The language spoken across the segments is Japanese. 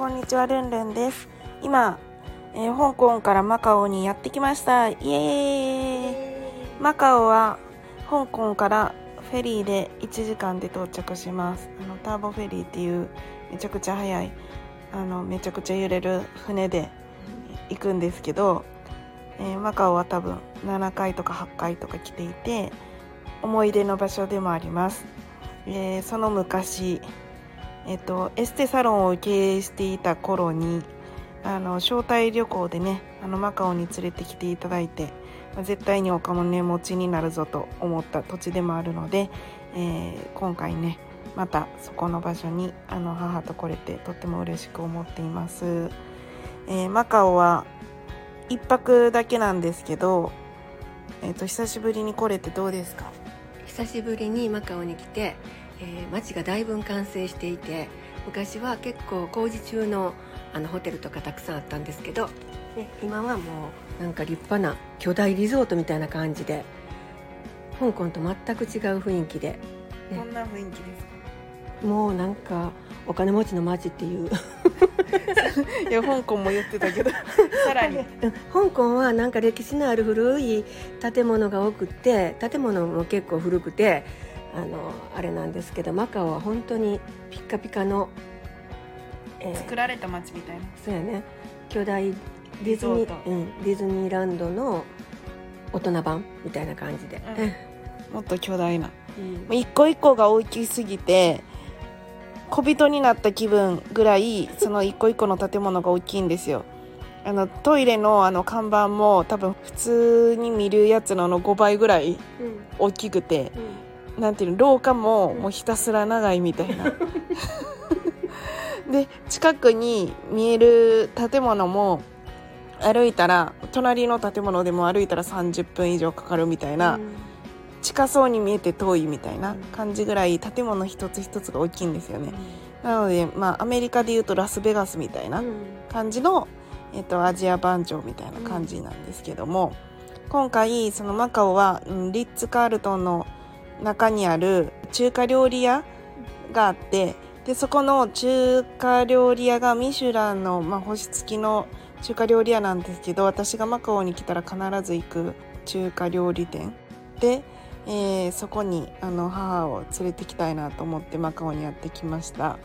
こんにちは、ルンルンです。今、えー香港からマカオにやってきました。イエーイマカオは香港からフェリーで1時間で到着します。あのターボフェリーっていうめちゃくちゃ速い、あのめちゃくちゃ揺れる船で行くんですけど、えーマカオは多分7回とか8回とか来ていて思い出の場所でもあります、えーその昔、えっとエステサロンを経営していた頃にあの招待旅行でねあのマカオに連れてきていただいて、まあ絶対にお金持ちになるぞと思った土地でもあるので、えー今回ねまたそこの場所にあの母と来れてとっても嬉しく思っています。えーマカオは一泊だけなんですけど、えっ、と久しぶりに来れてどうですか？久しぶりにマカオに来て、えー街がだいぶ完成していて昔は結構工事中のあのホテルとかたくさんあったんですけど、ね、今はもうなんか立派な巨大リゾートみたいな感じで香港と全く違う雰囲気でどんな雰囲気ですか？もうなんかお金持ちの街っていう。いや香港も言ってたけど。さらに。うん。香港はなんか歴史のある古い建物が多くて建物も結構古くてあのあれなんですけどマカオは本当にピッカピカの、えー作られた街みたいな。そうやね。巨大ディズニーー、うん、ディズニーランドの大人版みたいな感じで、もっと巨大な。うん。一個一個が大きすぎて小人になった気分ぐらいその一個一個の建物が大きいんですよ。あのトイレのあの看板も多分普通に見るやつのあの5倍ぐらい大きくてなんていうの廊下ももうひたすら長いみたいな。で近くに見える建物も歩いたら隣の建物でも歩いたら30分以上かかるみたいな、近そうに見えて遠いみたいな感じぐらい建物一つ一つが大きいんですよね。なのでまあアメリカでいうとラスベガスみたいな感じの、えっとアジア番長みたいな感じなんですけども、今回そのマカオは、うんリッツ・カールトンの中にある中華料理屋があってでそこの中華料理屋がミシュランの、まあ、星付きの中華料理屋なんですけど私がマカオに来たら必ず行く中華料理店。で、えーそこにあの母を連れてきたいなと思ってマカオにやってきました。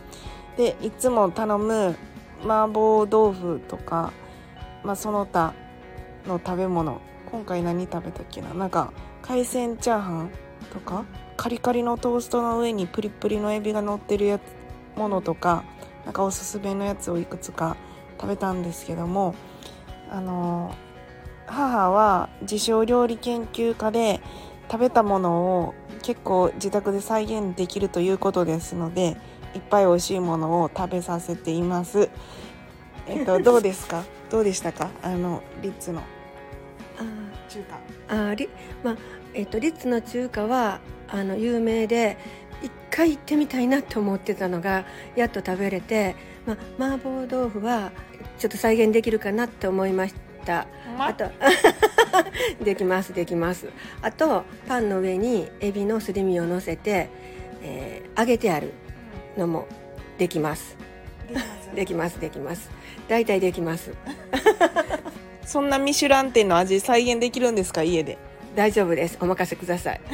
でいつも頼む麻婆豆腐とか、まあ、その他の食べ物。今回何食べたっけな？なんか海鮮チャーハンとかカリカリのトーストの上にプリプリのエビが乗ってるやつものとかなんかおすすめのやつをいくつか食べたんですけどもあの母は自称料理研究家で食べたものを結構自宅で再現できるということですのでいっぱい美味しいものを食べさせています。えっと どうですか？どうでしたか？あのリッツのあ中華。ーあまあえっとリッツの中華はあの有名で一回行ってみたいなと思ってたのがやっと食べれて、まあ、麻婆豆腐はちょっと再現できるかなって思いました。あと できますできます。あとパンの上にエビのすり身を乗せて、えー揚げてあるのもできます？できますできます。大体できます。そんなミシュラン店の味再現できるんですか家で？大丈夫です。お任せください。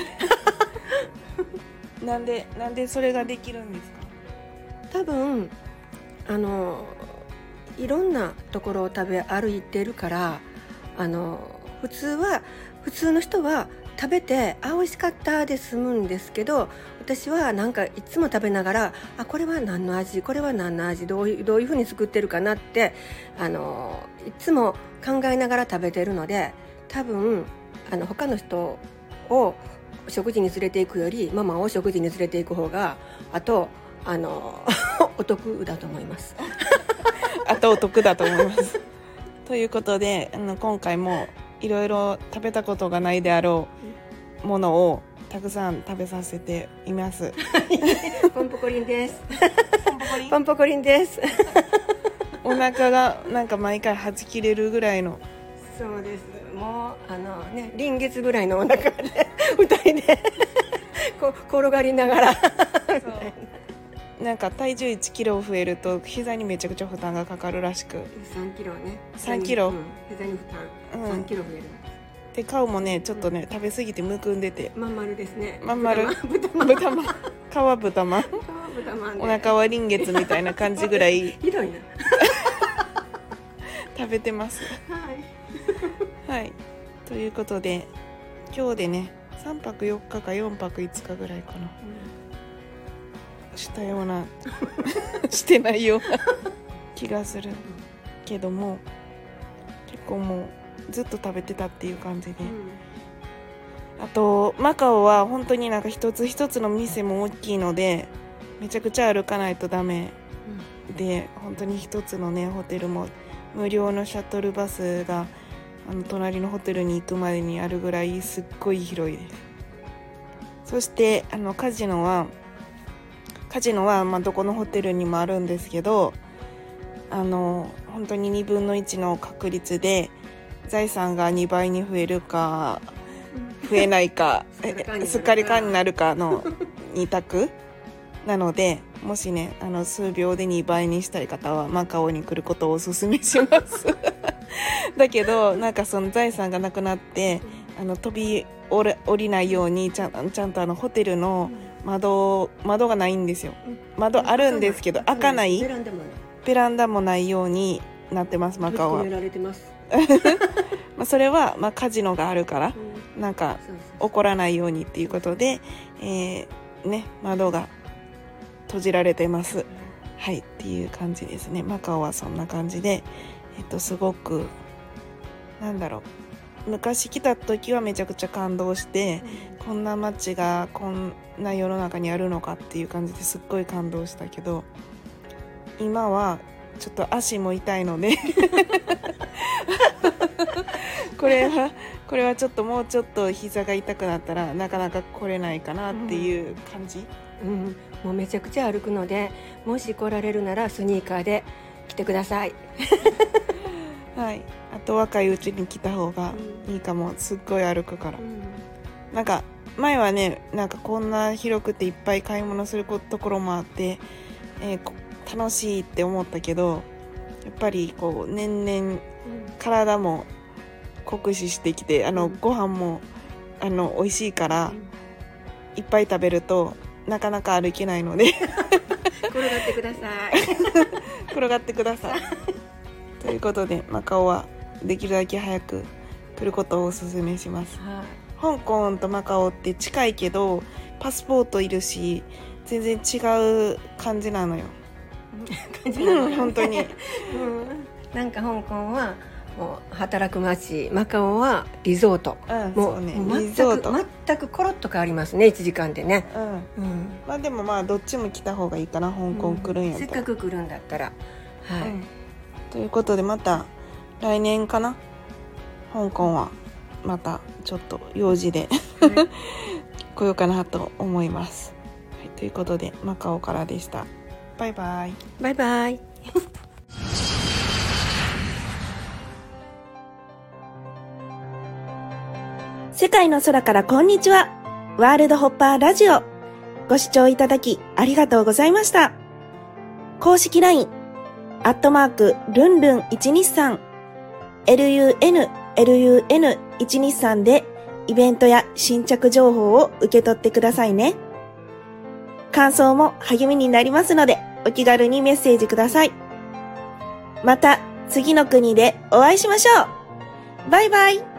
なんでなんでそれができるんですか？多分あのいろんなところを食べ歩いてるからあの普通は普通の人は食べてあ美味しかったで済むんですけど私はなんかいつも食べながらあこれは何の味？これは何の味？どういうどういうふうに作ってるかなってあのいつも考えながら食べてるので多分あの他の人を食事に連れて行くよりママを食事に連れて行く方があとあの お得だと思います。あとお得だと思います。ということであの今回もいろいろ食べたことがないであろうものをたくさん食べさせています。ポンポコリンです。ポンポコリン。ポンポコリンです。お腹がなんか毎回はち切れるぐらいの。そうですもうあのね臨月ぐらいのお腹で 二人で こう転がりながらな。んか体重1キロ増えると膝にめちゃくちゃ負担がかかるらしく。3キロね。3キロ？うん。膝に負担。うん。3キロ増える。で顔もねちょっとね食べ過ぎてむくんでて。まん丸ですね。まん丸。豚まん。豚まん。皮豚まん。豚まんで。お腹は臨月みたいな感じぐらい ひどいな。食べてます。はいはい。ということで今日でね3泊4日か4泊5日ぐらいかな。したようなしてないような 気がするけども結構もうずっと食べてたっていう感じで。あとマカオは本当になんか一つ一つの店も大きいのでめちゃくちゃ歩かないとダメで本当に一つのねホテルも無料のシャトルバスがあの隣のホテルに行くまでにあるぐらいすっごい広い。ですそしてあのカジノはカジノはまあどこのホテルにもあるんですけどあの本当に2分の1の確率で財産が2倍に増えるか増えないかえ すっかりかになるかの2択？なのでもしねあの数秒で2倍にしたい方はマカオに来ることをおすすめします だけどなんかその財産がなくなってあの飛び降り降りないようにちゃんちゃんとあのホテルの窓窓がないんですよ。窓あるんですけど開かない。ベランダもない。ようになってますマカオは。まあ、それは、まあ、カジノがあるからうん。なんか起こらないようにっていうことで、えーね窓が閉じられてます。はいっていう感じですね。マカオはそんな感じでえっとすごくなんだろう。昔来た時はめちゃくちゃ感動してこんな街がこんな世の中にあるのかっていう感じですっごい感動したけど今はちょっと足も痛いので これはこれはちょっともうちょっと膝が痛くなったらなかなか来れないかなっていう感じ、うん、もうめちゃくちゃ歩くのでもし来られるならスニーカーで来てくださいはい。あと若いうちに来た方がいいかも。すっごい歩くから。なんか前はねなんかこんな広くていっぱい買い物するところもあって、えーこ楽しいって思ったけどやっぱりこう年々体も酷使してきてあの、うん。ご飯もあの美味しいからいっぱい食べるとなかなか歩けないので。転がってください。転がってくださいということでマカオはできるだけ早く来ることをおすすめします。は香港とマカオって近いけどパスポートいるし全然違う感じなのよ。い 感じなのうん本当に。うん。なんか香港はもう働く街マカオはリゾート。うんもそうねリゾート。全くコロッと変わりますね1時間でね、うん。うん、まあでもまあどっちも来た方がいいかな香港来るんやせっったら、かく来るんだったら。はい、うんということでまた来年かな？香港はまたちょっと用事で 来ようかなと思います、はい、ということでマカオからでしたバイバイバイバイ 世界の空からこんにちは。ワールドホッパーラジオ。ご視聴いただきありがとうございました。公式 LINE、アットマーク、ルンルン123、lun、lun123 でイベントや新着情報を受け取ってくださいね。感想も励みになりますので、お気軽にメッセージください。また、次の国でお会いしましょうバイバイ